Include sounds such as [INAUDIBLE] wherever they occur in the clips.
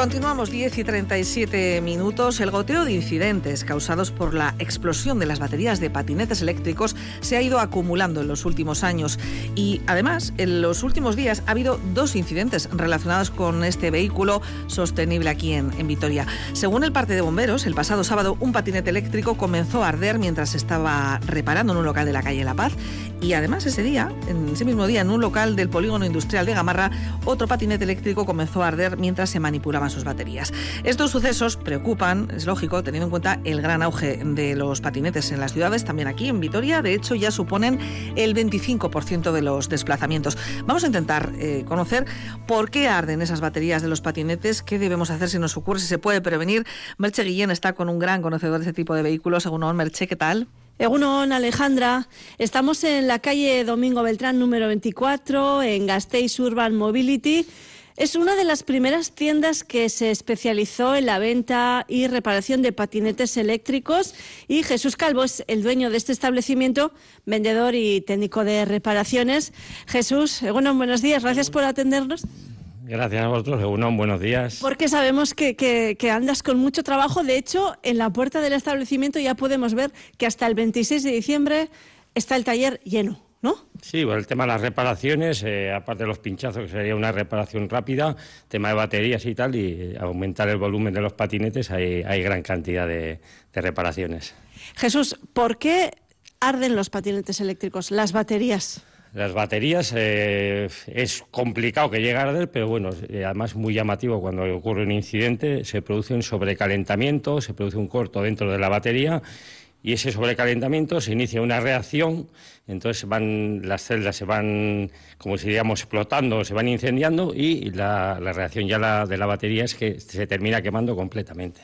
Continuamos 10 y 37 minutos. El goteo de incidentes causados por la explosión de las baterías de patinetes eléctricos se ha ido acumulando en los últimos años y además en los últimos días ha habido dos incidentes relacionados con este vehículo sostenible aquí en, en Vitoria. Según el parte de bomberos, el pasado sábado un patinete eléctrico comenzó a arder mientras estaba reparando en un local de la calle La Paz y además ese día, en ese mismo día, en un local del polígono industrial de Gamarra, otro patinete eléctrico comenzó a arder mientras se manipulaban sus baterías. Estos sucesos preocupan, es lógico, teniendo en cuenta el gran auge de los patinetes en las ciudades, también aquí en Vitoria, de hecho ya suponen el 25% de los desplazamientos. Vamos a intentar eh, conocer por qué arden esas baterías de los patinetes, qué debemos hacer si nos ocurre, si se puede prevenir. Merche Guillén está con un gran conocedor de este tipo de vehículos. Según Merche, ¿qué tal? Egunon, Alejandra. Estamos en la calle Domingo Beltrán número 24, en Gasteiz Urban Mobility. Es una de las primeras tiendas que se especializó en la venta y reparación de patinetes eléctricos y Jesús Calvo es el dueño de este establecimiento, vendedor y técnico de reparaciones. Jesús, bueno, buenos días, gracias por atendernos. Gracias a vosotros, Egunon, buenos días. Porque sabemos que, que, andas con mucho trabajo. De hecho, en la puerta del establecimiento ya podemos ver que hasta el 26 de diciembre está el taller lleno. ¿No? Sí, bueno, el tema de las reparaciones, eh, aparte de los pinchazos, que sería una reparación rápida, tema de baterías y tal, y aumentar el volumen de los patinetes, hay, hay gran cantidad de, de reparaciones. Jesús, ¿por qué arden los patinetes eléctricos, las baterías? Las baterías eh, es complicado que llegue a arder, pero bueno, eh, además muy llamativo cuando ocurre un incidente, se produce un sobrecalentamiento, se produce un corto dentro de la batería y ese sobrecalentamiento se inicia una reacción, entonces van las celdas se van, como si diríamos, explotando, se van incendiando y la, reacción ya de la batería es que se termina quemando completamente.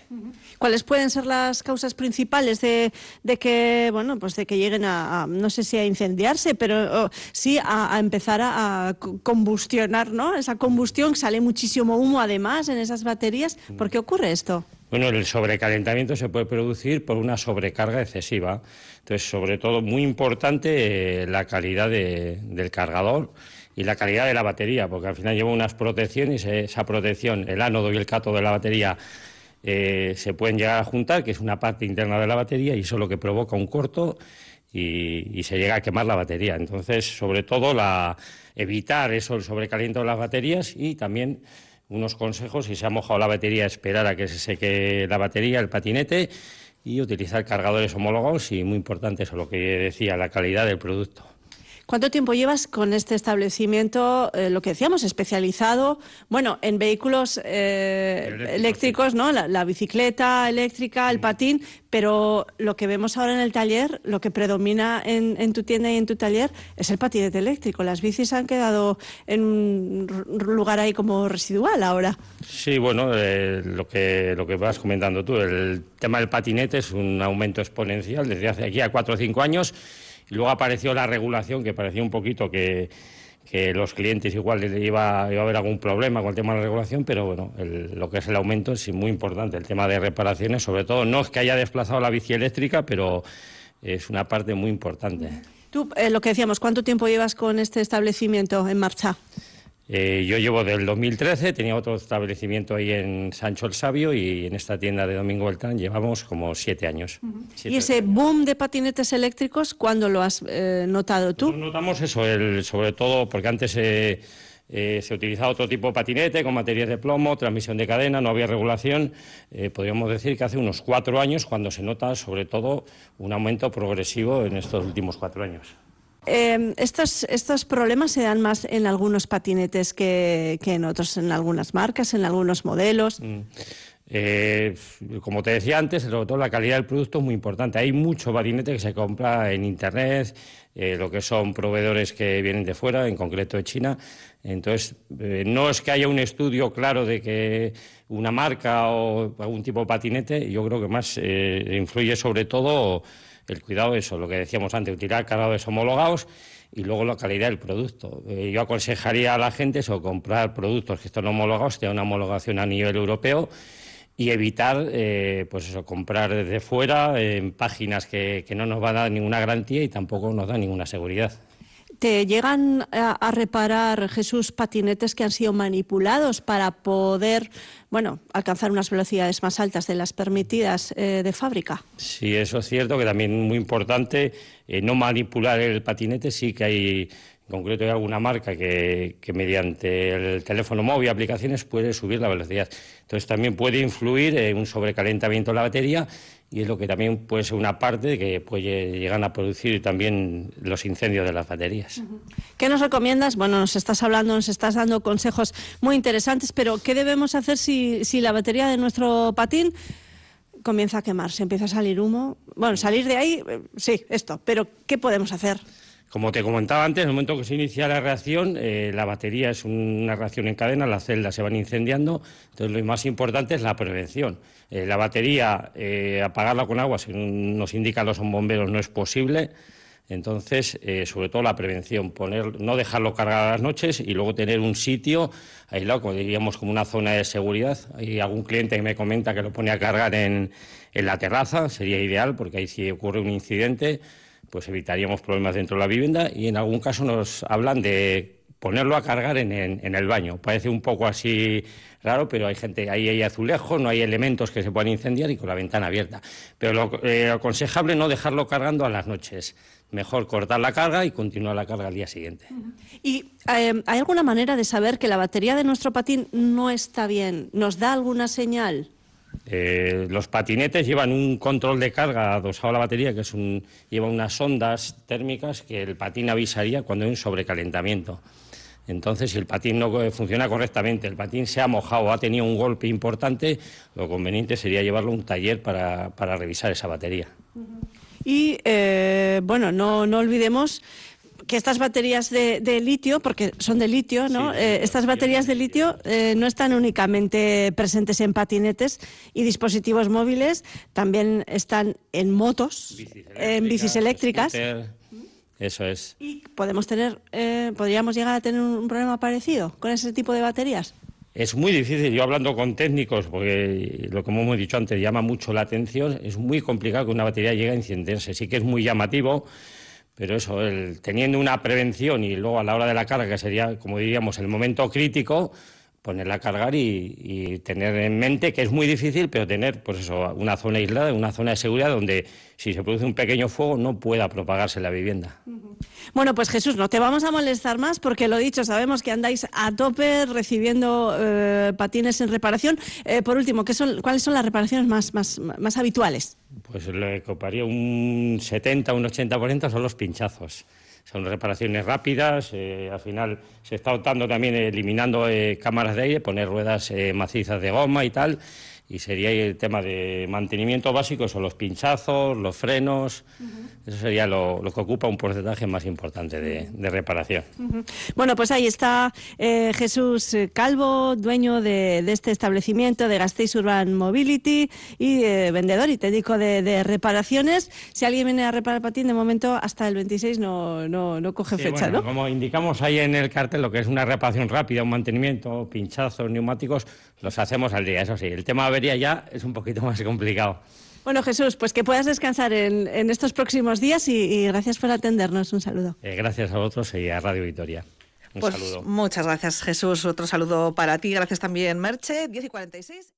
¿Cuáles pueden ser las causas principales de, que, bueno, pues de que lleguen a, no sé si a incendiarse, pero sí a, empezar a, a, combustionar, ¿no? Esa combustión sale muchísimo humo además en esas baterías. ¿Por qué ocurre esto? Bueno, el sobrecalentamiento se puede producir por una sobrecarga excesiva. Entonces, sobre todo, muy importante eh, la calidad del cargador y la calidad de la batería, porque al final lleva unas protecciones, esa protección, el ánodo y el cátodo de la batería eh, se pueden llegar a juntar, que es una parte interna de la batería, y eso es lo que provoca un corto y, se llega a quemar la batería. Entonces, sobre todo, la, evitar eso, el sobrecaliento de las baterías y también unos consejos, si se ha mojado la batería, esperar a que se seque la batería, el patinete y utilizar cargadores homólogados y muy importante eso, lo que decía, la calidad del producto. ¿Cuánto tiempo llevas con este establecimiento, eh, lo que decíamos, especializado, bueno, en vehículos eh, eléctricos, ¿no? La, bicicleta eléctrica, el patín, pero lo que vemos ahora en el taller, lo que predomina en, tu tienda y en tu taller es el patinete eléctrico. Las bicis han quedado en un lugar ahí como residual ahora. Sí, bueno, eh, lo, que, lo que vas comentando tú, el tema del patinete es un aumento exponencial desde hace aquí a cuatro o cinco años y luego apareció la regulación, que parecía un poquito que, los clientes igual iba, a haber algún problema con el tema de la regulación, pero bueno, lo que es el aumento es muy importante. El tema de reparaciones, sobre todo, no es que haya desplazado la bici eléctrica, pero es una parte muy importante. Tú, eh, lo que decíamos, ¿cuánto tiempo llevas con este establecimiento en marcha? Eh, yo llevo del 2013, tenía otro establecimiento ahí en Sancho el Sabio y en esta tienda de Domingo Beltrán llevamos como siete años. ¿Y ese boom de patinetes eléctricos, cuándo lo has eh, notado tú? notamos eso, sobre todo porque antes eh, se utilizaba otro tipo de patinete con materias de plomo, transmisión de cadena, no había regulación. podríamos decir que hace unos cuatro años cuando se nota sobre todo un aumento progresivo en estos últimos cuatro años. Em, estos, estos problemas se dan más en algunos patinetes que, en otros, en algunas marcas, en algunos modelos. Mm. Eh, como te decía antes, sobre todo la calidad del producto es muy importante. Hay mucho patinete que se compra en Internet, eh, lo que son proveedores que vienen de fuera, en concreto de China. Entonces, eh, no es que haya un estudio claro de que una marca o algún tipo de patinete, yo creo que más influye sobre todo el cuidado de eso, lo que decíamos antes, utilizar cargadores homologados y luego la calidad del producto. Eh, yo aconsejaría a la gente eso, comprar productos que están homologados, tengan una homologación a nivel europeo y evitar eh, pues eso, comprar desde fuera en páginas que, que no nos van a dar ninguna garantía y tampoco nos dan ninguna seguridad. ¿Te llegan a, reparar, Jesús, patinetes que han sido manipulados para poder, bueno, alcanzar unas velocidades más altas de las permitidas eh, de fábrica? Sí, eso es cierto, que también muy importante eh, no manipular el patinete, sí que hay en concreto hay alguna marca que, mediante el teléfono móvil, aplicaciones, puede subir la velocidad. Entonces también puede influir en un sobrecalentamiento de la batería y es lo que también puede ser una parte que puede llegar a producir también los incendios de las baterías. ¿Qué nos recomiendas? Bueno, nos estás hablando, nos estás dando consejos muy interesantes, pero ¿qué debemos hacer si, si la batería de nuestro patín comienza a quemarse, empieza a salir humo? Bueno, salir de ahí, eh, sí, esto, pero ¿qué podemos hacer? Como te comentaba antes, en el momento que se inicia la reacción, eh, la batería es una reacción en cadena, las celdas se van incendiando, entonces lo más importante es la prevención. Eh, la batería, eh, apagarla con agua, si nos indican los bomberos, no es posible. Entonces, sobre todo la prevención, poner, no dejarlo cargar a las noches y luego tener un sitio aislado, como diríamos, como una zona de seguridad. Hay algún cliente que me comenta que lo pone a cargar en, en la terraza, sería ideal, porque ahí si ocurre un incidente, pues evitaríamos problemas dentro de la vivienda y en algún caso nos hablan de ponerlo a cargar en, el baño. Parece un poco así raro, pero hay gente, ahí hay azulejos, no hay elementos que se puedan incendiar y con la ventana abierta. Pero lo eh, aconsejable no dejarlo cargando a las noches. Mejor cortar la carga y continuar la carga al día siguiente. ¿Y eh, hay alguna manera de saber que la batería de nuestro patín no está bien? ¿Nos da alguna señal? Eh, los patinetes llevan un control de carga adosado a la batería, que es un, lleva unas ondas térmicas que el patín avisaría cuando hay un sobrecalentamiento. Entonces, si el patín no funciona correctamente, el patín se ha mojado, ha tenido un golpe importante, lo conveniente sería llevarlo a un taller para, revisar esa batería. Y, eh, bueno, no, no olvidemos que estas baterías de, litio, porque son de litio, ¿no? Eh, estas baterías de litio eh, no están únicamente presentes en patinetes y dispositivos móviles, también están en motos, en bicis eléctricas. Eso es. Y podemos tener, eh, podríamos llegar a tener un problema parecido con ese tipo de baterías. Es muy difícil, yo hablando con técnicos, porque lo que hemos dicho antes llama mucho la atención, es muy complicado que una batería llegue a encenderse. Sí que es muy llamativo pero eso, el, teniendo una prevención y luego a la hora de la carga, que sería, como diríamos, el momento crítico, ponerla a cargar y, tener en mente que es muy difícil, pero tener pues eso, una zona aislada, una zona de seguridad donde si se produce un pequeño fuego no pueda propagarse la vivienda. Bueno, pues Jesús, no te vamos a molestar más porque lo dicho, sabemos que andáis a tope recibiendo eh, patines en reparación. Eh, por último, ¿qué son, ¿cuáles son las reparaciones más, más, más habituales? Pues le coparía un 70, un 80% son los pinchazos son reparaciones rápidas. Eh, al final se está optando también eliminando eh, cámaras de aire, poner ruedas eh, macizas de goma y tal. Y sería el tema de mantenimiento básico, son los pinchazos, los frenos. Eso sería lo, que ocupa un porcentaje más importante de, reparación. Bueno, pues ahí está eh, Jesús Calvo, dueño de, este establecimiento de Gasteiz Urban Mobility y eh, vendedor y técnico de, de, reparaciones. Si alguien viene a reparar patín, de momento hasta el 26 no, no, no coge fecha, ¿no? Como indicamos ahí en el cartel, lo que es una reparación rápida, un mantenimiento, pinchazos, neumáticos, los hacemos al día. Eso sí, el tema avería ya es un poquito [LAUGHS] más complicado. Bueno, Jesús, pues que puedas descansar en, estos próximos días y, gracias por atendernos. Un saludo. Eh, gracias a vosotros y a Radio Victoria. Un pues saludo. Muchas gracias, Jesús. Otro saludo para ti. Gracias también, Merche. 10 y 46.